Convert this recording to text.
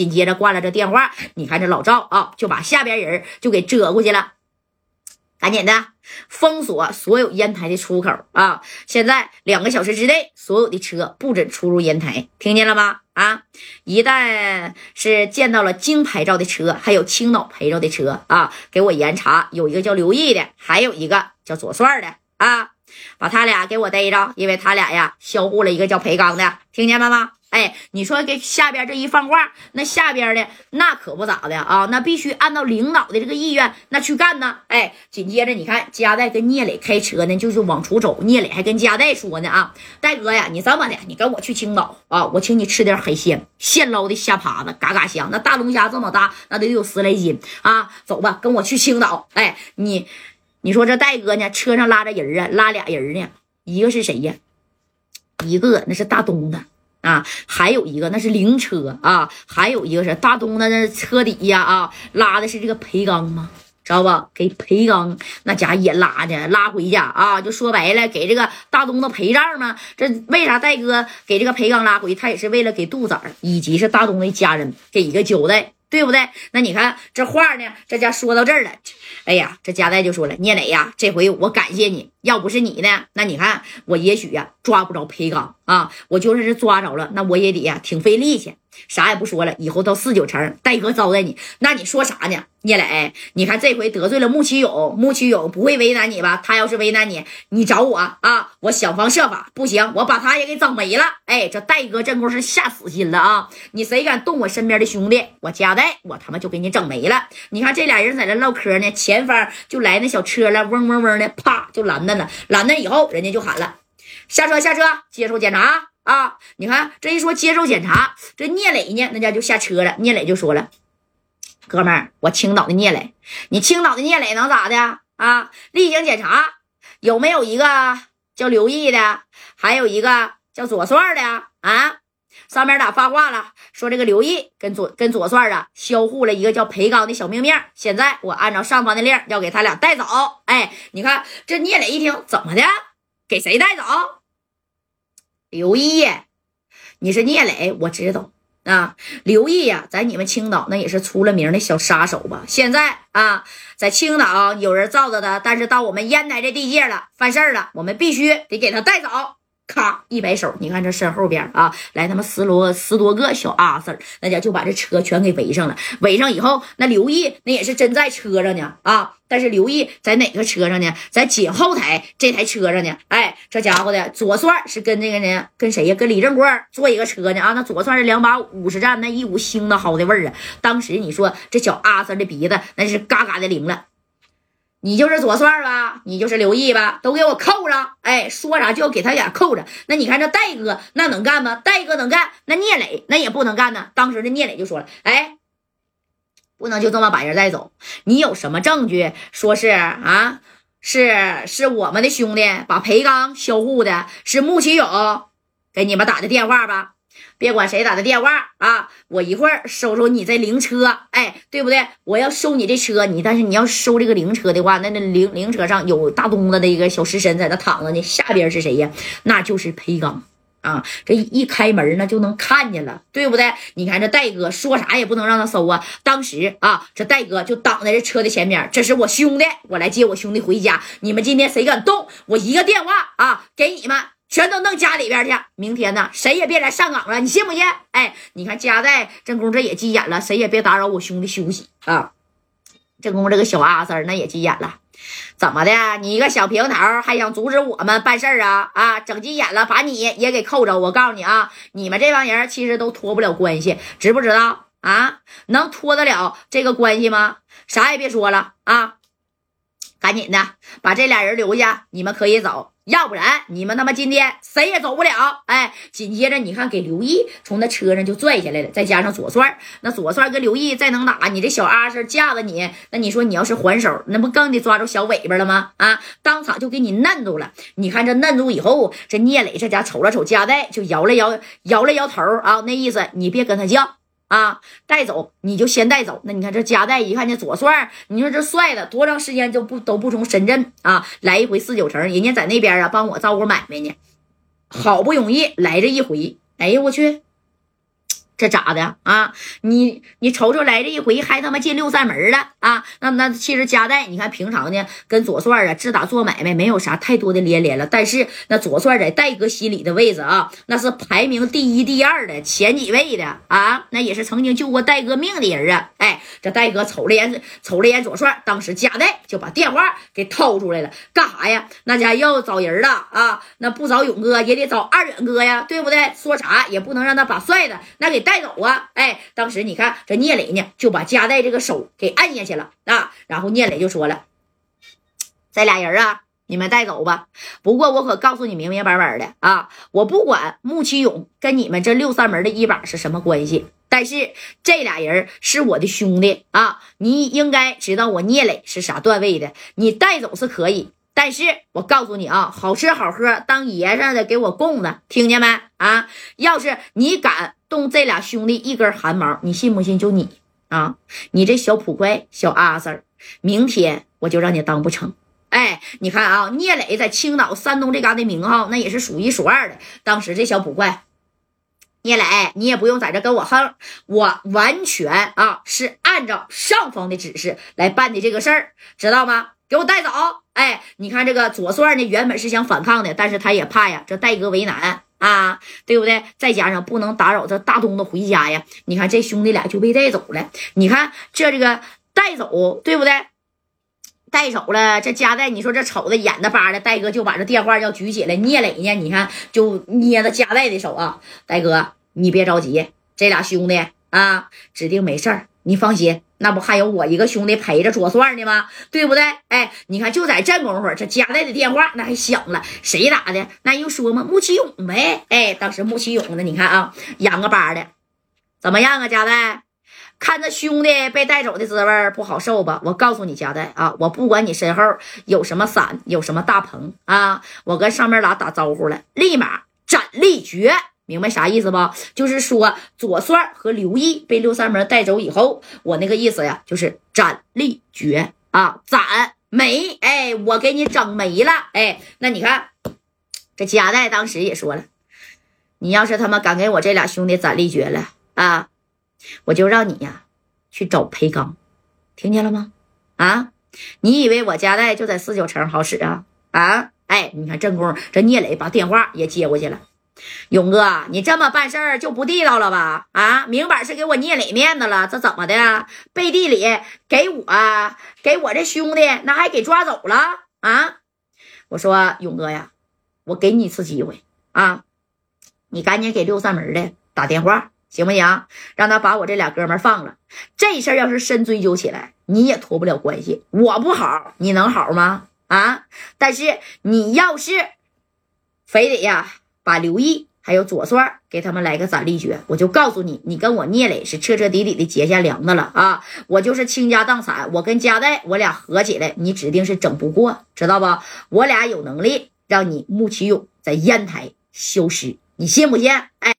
紧接着挂了这电话，你看这老赵啊，就把下边人就给遮过去了。赶紧的，封锁所有烟台的出口啊！现在两个小时之内，所有的车不准出入烟台，听见了吗？啊！一旦是见到了京牌照的车，还有青岛牌照的车啊，给我严查。有一个叫刘毅的，还有一个叫左帅的啊，把他俩给我逮着，因为他俩呀销户了一个叫裴刚的，听见了吗？哎，你说给下边这一放话，那下边的那可不咋的啊，那必须按照领导的这个意愿那去干呢。哎，紧接着你看，加代跟聂磊开车呢，就是往出走。聂磊还跟加代说呢啊，戴哥呀，你这么的，你跟我去青岛啊，我请你吃点海鲜，现捞的虾爬子，嘎嘎香。那大龙虾这么大，那得有十来斤啊。走吧，跟我去青岛。哎，你你说这戴哥呢，车上拉着人啊，拉俩人呢，一个是谁呀？一个那是大东的。啊，还有一个那是灵车啊，还有一个是大东的那车底下啊，拉的是这个裴刚吗？知道不？给裴刚那家也拉的，拉回家啊，就说白了，给这个大东的陪葬吗？这为啥戴哥给这个裴刚拉回？他也是为了给杜仔以及是大东的家人给一个交代，对不对？那你看这话呢，这家说到这儿了。哎呀，这家代就说了：“聂磊呀，这回我感谢你，要不是你呢，那你看我也许呀抓不着裴刚啊，我就算是抓着了，那我也得呀挺费力气。啥也不说了，以后到四九城，戴哥招待你，那你说啥呢？聂磊，你看这回得罪了穆启勇，穆启勇不会为难你吧？他要是为难你，你找我啊，我想方设法。不行，我把他也给整没了。哎，这戴哥这功是下死心了啊！你谁敢动我身边的兄弟，我加代我他妈就给你整没了。你看这俩人在这唠嗑呢，前方就来那小车了，嗡嗡嗡的，啪就拦着了。拦着以后，人家就喊了：下车，下车，接受检查。啊！你看这一说接受检查，这聂磊呢，那家就下车了。聂磊就说了：“哥们儿，我青岛的聂磊，你青岛的聂磊能咋的啊？例行检查有没有一个叫刘毅的，还有一个叫左帅的啊？上面咋发话了？说这个刘毅跟左跟左帅啊，销户了一个叫裴刚的小命命。现在我按照上方的令，要给他俩带走。哎，你看这聂磊一听，怎么的？给谁带走？”刘毅，你是聂磊，我知道啊。刘毅呀，在你们青岛那也是出了名的小杀手吧？现在啊，在青岛有人罩着他，但是到我们烟台这地界了，犯事了，我们必须得给他带走。咔一摆手，你看这身后边啊，来他妈十多十多个小阿 Sir，那家就把这车全给围上了。围上以后，那刘毅那也是真在车上呢啊！但是刘毅在哪个车上呢？在紧后台这台车上呢。哎，这家伙的左帅是跟那个呢，跟谁呀？跟李正光坐一个车呢啊！那左帅是两把五十战，那一股腥的好的味儿啊！当时你说这小阿 Sir 的鼻子那是嘎嘎的灵了。你就是左帅吧？你就是刘毅吧？都给我扣上！哎，说啥就要给他俩扣着。那你看这戴哥那能干吗？戴哥能干，那聂磊那也不能干呢。当时的聂磊就说了：“哎，不能就这么把人带走。你有什么证据说是啊？是是我们的兄弟把裴刚销户的，是穆启勇给你们打的电话吧？”别管谁打的电话啊，我一会儿收收你这灵车，哎，对不对？我要收你这车，你但是你要收这个灵车的话，那那灵灵车上有大东子的一个小尸身在那躺着呢，下边是谁呀？那就是裴刚啊！这一开门那就能看见了，对不对？你看这戴哥说啥也不能让他收啊！当时啊，这戴哥就挡在这车的前面，这是我兄弟，我来接我兄弟回家。你们今天谁敢动，我一个电话啊，给你们。全都弄家里边去，明天呢，谁也别来上岗了，你信不信？哎，你看家在正宫这也急眼了，谁也别打扰我兄弟休息啊！正宫这个小阿三那也急眼了，怎么的？你一个小平头还想阻止我们办事儿啊？啊，整急眼了，把你也给扣着！我告诉你啊，你们这帮人其实都脱不了关系，知不知道啊？能脱得了这个关系吗？啥也别说了啊！赶紧的，把这俩人留下，你们可以走。要不然你们他妈今天谁也走不了！哎，紧接着你看，给刘毅从那车上就拽下来了，再加上左帅，那左帅跟刘毅再能打，你这小阿 Sir 架着你，那你说你要是还手，那不更得抓住小尾巴了吗？啊，当场就给你嫩住了。你看这嫩住以后，这聂磊这家瞅了瞅夹带，就摇了摇，摇了摇头啊，那意思你别跟他犟。啊，带走你就先带走。那你看这夹带一看见左帅，你说这帅的多长时间就不都不从深圳啊来一回四九城，人家在那边啊帮我照顾买卖呢，好不容易来这一回，哎呀我去，这咋的啊？你你瞅瞅来这一回，还他妈进六扇门了啊？那那其实加代，你看平常呢跟左帅啊自打做买卖没有啥太多的连连了，但是那左帅在戴哥心里的位置啊，那是排名第一、第二的前几位的啊，那也是曾经救过戴哥命的人啊。哎，这戴哥瞅了眼瞅了眼左帅，当时加代就把电话给掏出来了，干啥呀？那家要找人了啊？那不找勇哥也得找二远哥呀，对不对？说啥也不能让他把帅的那给带带走啊！哎，当时你看这聂磊呢，就把加代这个手给按下去了啊。然后聂磊就说了：“这俩人啊，你们带走吧。不过我可告诉你明明白白的啊，我不管穆启勇跟你们这六扇门的一把是什么关系，但是这俩人是我的兄弟啊。你应该知道我聂磊是啥段位的，你带走是可以。”但是我告诉你啊，好吃好喝当爷上的给我供着，听见没啊？要是你敢动这俩兄弟一根汗毛，你信不信？就你啊，你这小捕快小阿 Sir，明天我就让你当不成。哎，你看啊，聂磊在青岛、山东这嘎的名号那也是数一数二的。当时这小捕快，聂磊，你也不用在这跟我横，我完全啊是按照上方的指示来办的这个事儿，知道吗？给我带走！哎，你看这个左帅呢，原本是想反抗的，但是他也怕呀，这戴哥为难啊，对不对？再加上不能打扰这大东子回家呀。你看这兄弟俩就被带走了。你看这这个带走，对不对？带走了这加代，你说这瞅着眼的巴的，戴哥就把这电话要举起来。聂磊呢？你看就捏着加代的手啊，戴哥，你别着急，这俩兄弟啊，指定没事儿，你放心。那不还有我一个兄弟陪着左算呢吗？对不对？哎，你看就在这功夫，这加代的电话那还响了，谁打的？那又说嘛，穆启勇呗。哎，当时穆启勇呢，你看啊，扬个巴的，怎么样啊？加代，看着兄弟被带走的滋味不好受吧？我告诉你，加代啊，我不管你身后有什么伞，有什么大棚啊，我跟上面俩打招呼了，立马斩立决。明白啥意思不？就是说左帅和刘毅被六扇门带走以后，我那个意思呀，就是斩立决啊，斩没？哎，我给你整没了。哎，那你看这加代当时也说了，你要是他妈敢给我这俩兄弟斩立决了啊，我就让你呀去找裴刚，听见了吗？啊，你以为我加代就在四九城好使啊？啊，哎，你看正宫这聂磊把电话也接过去了。勇哥，你这么办事儿就不地道了吧？啊，明摆是给我聂磊面子了，这怎么的？背地里给我给我这兄弟，那还给抓走了啊？我说勇哥呀，我给你一次机会啊，你赶紧给六扇门的打电话，行不行？让他把我这俩哥们放了。这事儿要是深追究起来，你也脱不了关系。我不好，你能好吗？啊？但是你要是非得呀。把刘毅还有左帅给他们来个斩立决，我就告诉你，你跟我聂磊是彻彻底底的结下梁子了啊！我就是倾家荡产，我跟嘉代我俩合起来，你指定是整不过，知道不？我俩有能力让你穆启勇在烟台消失，你信不信？哎。